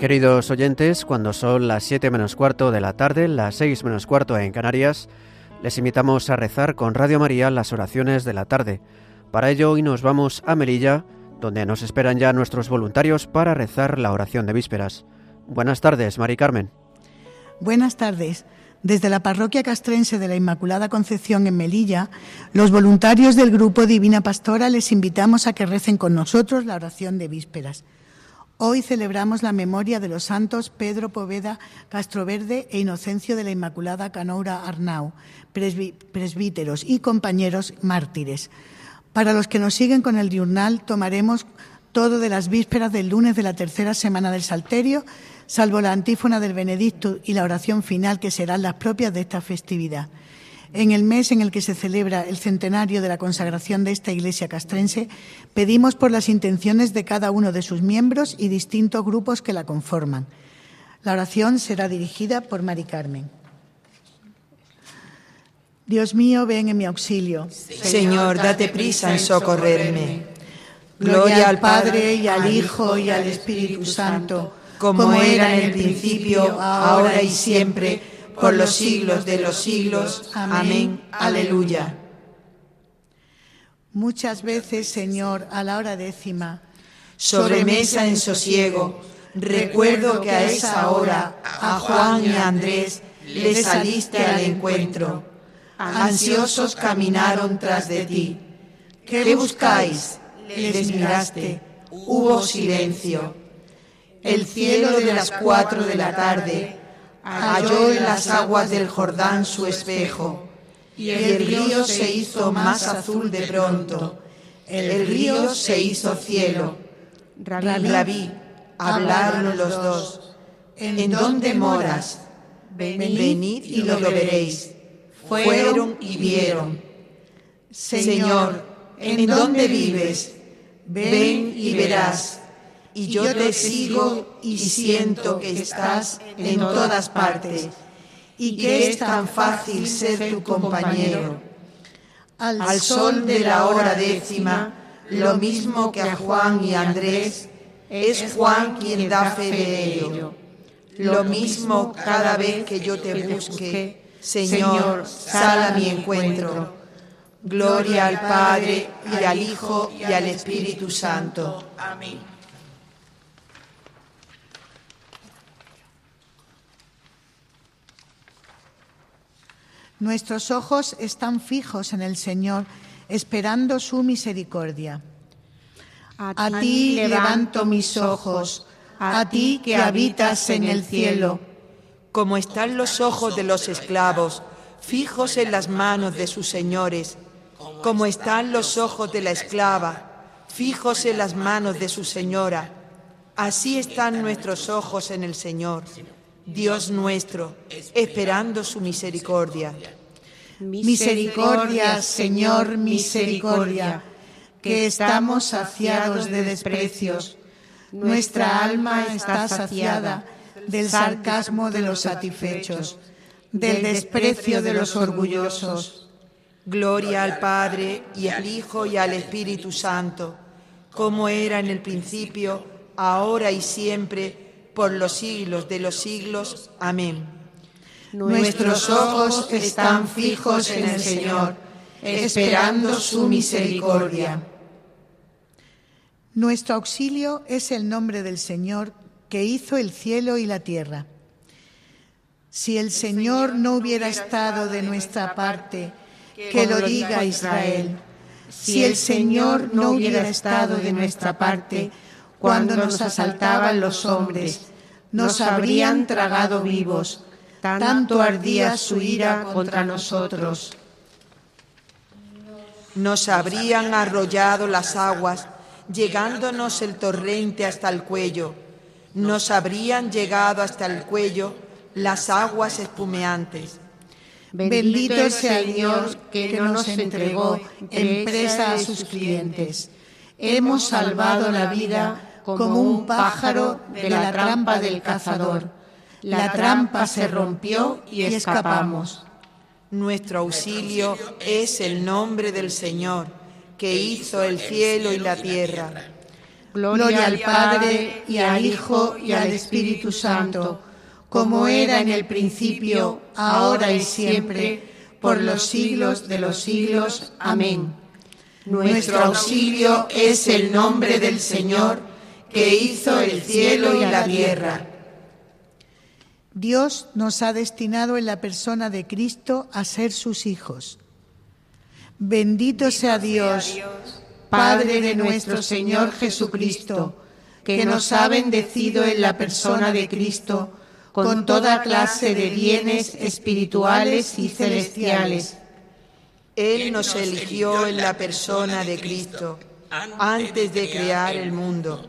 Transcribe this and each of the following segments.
Queridos oyentes, cuando son las 7 menos cuarto de la tarde, las 6 menos cuarto en Canarias, les invitamos a rezar con Radio María las oraciones de la tarde. Para ello hoy nos vamos a Melilla, donde nos esperan ya nuestros voluntarios para rezar la oración de vísperas. Buenas tardes, Mari Carmen. Buenas tardes. Desde la parroquia castrense de la Inmaculada Concepción en Melilla, los voluntarios del grupo Divina Pastora les invitamos a que recen con nosotros la oración de vísperas. Hoy celebramos la memoria de los santos Pedro Poveda Castroverde e Inocencio de la Inmaculada Canoura Arnau, presbíteros y compañeros mártires. Para los que nos siguen con el diurnal, tomaremos todo de las vísperas del lunes de la tercera semana del Salterio salvo la antífona del Benedicto y la oración final que serán las propias de esta festividad. En el mes en el que se celebra el centenario de la consagración de esta iglesia castrense, pedimos por las intenciones de cada uno de sus miembros y distintos grupos que la conforman. La oración será dirigida por Mari Carmen. Dios mío, ven en mi auxilio. Señor, date prisa en socorrerme. Gloria al Padre y al Hijo y al Espíritu Santo como era en el principio, ahora y siempre, por los siglos de los siglos. Amén. Aleluya. Muchas veces, Señor, a la hora décima, sobre mesa en sosiego, recuerdo que a esa hora a Juan y a Andrés les saliste al encuentro. Ansiosos caminaron tras de ti. ¿Qué buscáis? Les miraste. Hubo silencio. El cielo de las cuatro de la tarde halló en las aguas del Jordán su espejo, y el río se hizo más azul de pronto. El río se hizo cielo. Rabí, hablaron los dos. ¿En dónde moras? Venid y lo veréis. Fueron y vieron. Señor, ¿en dónde vives? Ven y verás y yo te sigo y siento que estás en todas partes y que es tan fácil ser tu compañero. Al sol de la hora décima, lo mismo que a Juan y Andrés, es Juan quien da fe de ello. Lo mismo cada vez que yo te busque, Señor, sal a mi encuentro. Gloria al Padre y al Hijo y al Espíritu Santo. Amén. Nuestros ojos están fijos en el Señor, esperando su misericordia. A, ti levanto mis ojos, a ti que habitas en el cielo. Como están los ojos de los esclavos, fijos en las manos de sus señores, como están los ojos de la esclava, fijos en las manos de su señora, así están nuestros ojos en el Señor Dios nuestro, esperando su misericordia. Misericordia, Señor, misericordia, que estamos saciados de desprecios. Nuestra alma está saciada del sarcasmo de los satisfechos, del desprecio de los orgullosos. Gloria al Padre y al Hijo y al Espíritu Santo, como era en el principio, ahora y siempre, por los siglos de los siglos. Amén. Nuestros ojos están fijos en el Señor, esperando su misericordia. Nuestro auxilio es el nombre del Señor que hizo el cielo y la tierra. Si el Señor no hubiera estado de nuestra parte, que lo diga Israel. Si el Señor no hubiera estado de nuestra parte, cuando nos asaltaban los hombres, nos habrían tragado vivos, tanto ardía su ira contra nosotros. Nos habrían arrollado las aguas, llegándonos el torrente hasta el cuello. Nos habrían llegado hasta el cuello las aguas espumeantes. Bendito sea el Dios que no nos entregó en presa a sus clientes. Hemos salvado la vida como un pájaro de la trampa del cazador. La trampa se rompió y escapamos. Nuestro auxilio es el nombre del Señor, que hizo el cielo y la tierra. Gloria al Padre y al Hijo y al Espíritu Santo, como era en el principio, ahora y siempre, por los siglos de los siglos. Amén. Nuestro auxilio es el nombre del Señor, que hizo el cielo y la tierra. Dios nos ha destinado en la persona de Cristo a ser sus hijos. Bendito sea Dios Padre de nuestro Señor Jesucristo, que nos ha bendecido en la persona de Cristo con toda clase de bienes espirituales y celestiales. Él nos eligió en la persona de Cristo antes de crear el mundo,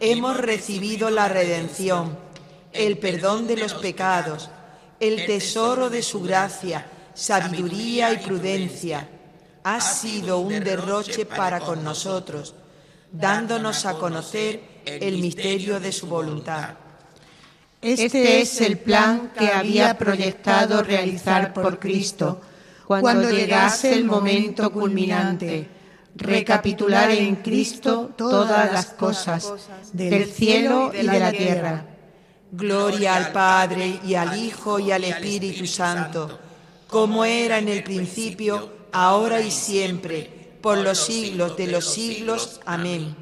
hemos recibido la redención, el perdón de los pecados, el tesoro de su gracia, sabiduría y prudencia ha sido un derroche para con nosotros, dándonos a conocer el misterio de su voluntad. Este es el plan que había proyectado realizar por Cristo cuando llegase el momento culminante, recapitular en Cristo todas las cosas del cielo y de la tierra. Gloria al Padre y al Hijo y al Espíritu Santo, como era en el principio, ahora y siempre, por los siglos de los siglos. Amén.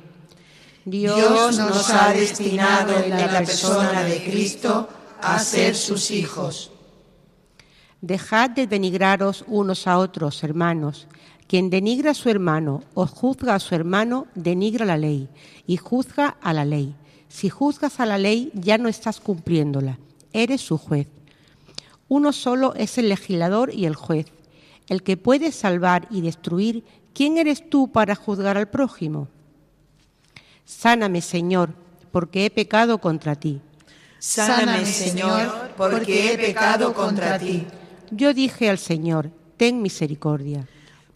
Dios nos ha destinado en la persona de Cristo a ser sus hijos. Dejad de denigraros unos a otros, hermanos. Quien denigra a su hermano o juzga a su hermano, denigra la ley y juzga a la ley. Si juzgas a la ley, ya no estás cumpliéndola, eres su juez. Uno solo es el legislador y el juez el que puede salvar y destruir, ¿quién eres tú para juzgar al prójimo? Sáname, Señor, porque he pecado contra ti. Sáname, Señor, porque he pecado contra ti. Yo dije al Señor, ten misericordia.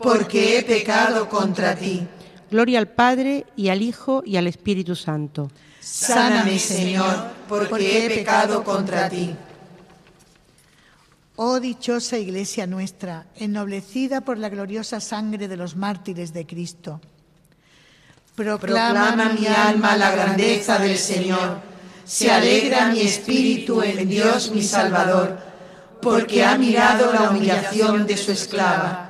Porque he pecado contra ti. Gloria al Padre y al Hijo y al Espíritu Santo. Sáname, Señor, porque he pecado contra ti. Oh dichosa Iglesia nuestra, ennoblecida por la gloriosa sangre de los mártires de Cristo. Proclama, mi alma la grandeza del Señor, se alegra mi espíritu en Dios mi Salvador, porque ha mirado la humillación de su esclava.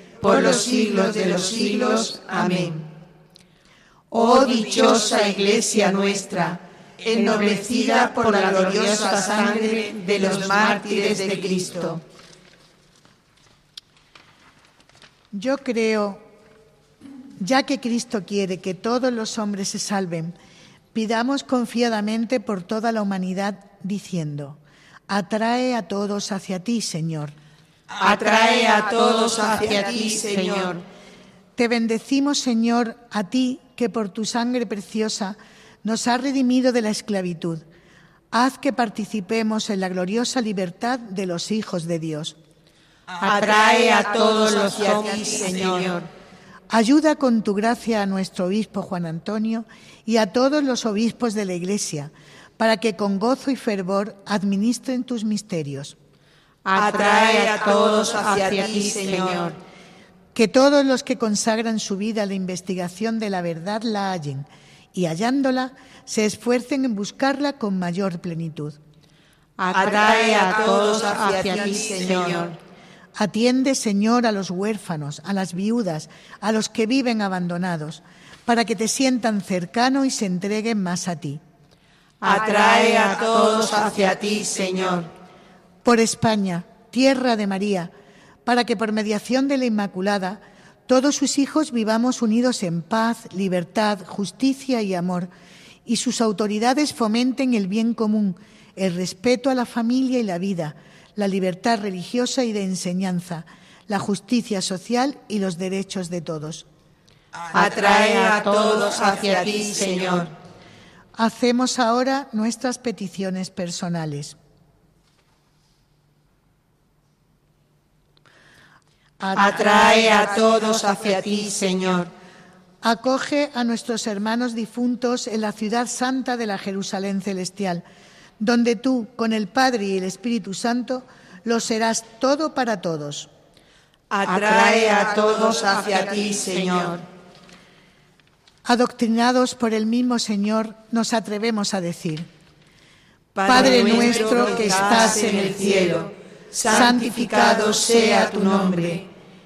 por los siglos de los siglos. Amén. Oh dichosa Iglesia nuestra, ennoblecida por la gloriosa sangre de los mártires de Cristo Yo creo, ya que Cristo quiere que todos los hombres se salven, pidamos confiadamente por toda la humanidad, diciendo, atrae a todos hacia ti, Señor. Atrae a todos hacia ti, Señor. Te bendecimos, Señor, a ti que por tu sangre preciosa nos has redimido de la esclavitud. Haz que participemos en la gloriosa libertad de los hijos de Dios. Atrae a todos los hacia ti, Señor. Ayuda con tu gracia a nuestro obispo Juan Antonio y a todos los obispos de la Iglesia, para que con gozo y fervor administren tus misterios. Atrae a todos hacia ti, Señor. Que todos los que consagran su vida a la investigación de la verdad la hallen y hallándola se esfuercen en buscarla con mayor plenitud. Atrae a todos hacia ti, Señor. Atiende, Señor, a los huérfanos, a las viudas, a los que viven abandonados, para que te sientan cercano y se entreguen más a ti. Atrae a todos hacia ti, Señor. Por España, tierra de María, para que por mediación de la Inmaculada todos sus hijos vivamos unidos en paz, libertad, justicia y amor, y sus autoridades fomenten el bien común, el respeto a la familia y la vida, la libertad religiosa y de enseñanza, la justicia social y los derechos de todos. Atrae a todos hacia ti, Señor. Hacemos ahora nuestras peticiones personales. Atrae a todos hacia ti, Señor. Acoge a nuestros hermanos difuntos en la ciudad santa de la Jerusalén celestial, donde tú, con el Padre y el Espíritu Santo, lo serás todo para todos. Atrae a todos hacia ti, Señor. Adoctrinados por el mismo Señor, nos atrevemos a decir, Padre nuestro que estás en el cielo, santificado sea tu nombre,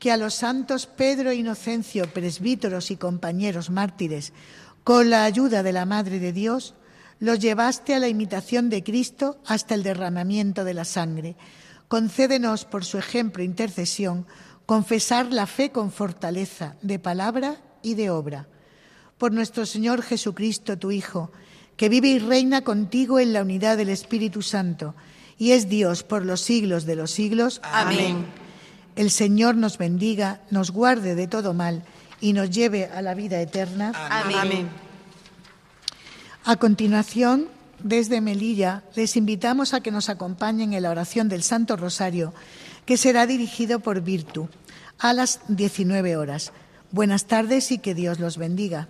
que a los santos Pedro e Inocencio, presbíteros y compañeros mártires, con la ayuda de la Madre de Dios, los llevaste a la imitación de Cristo hasta el derramamiento de la sangre. Concédenos, por su ejemplo e intercesión, confesar la fe con fortaleza de palabra y de obra por nuestro Señor Jesucristo, tu Hijo, que vive y reina contigo en la unidad del Espíritu Santo, y es Dios por los siglos de los siglos. Amén. El Señor nos bendiga, nos guarde de todo mal y nos lleve a la vida eterna. Amén. A continuación, desde Melilla, les invitamos a que nos acompañen en la oración del Santo Rosario, que será dirigido por Virtu a las 19 horas. Buenas tardes y que Dios los bendiga.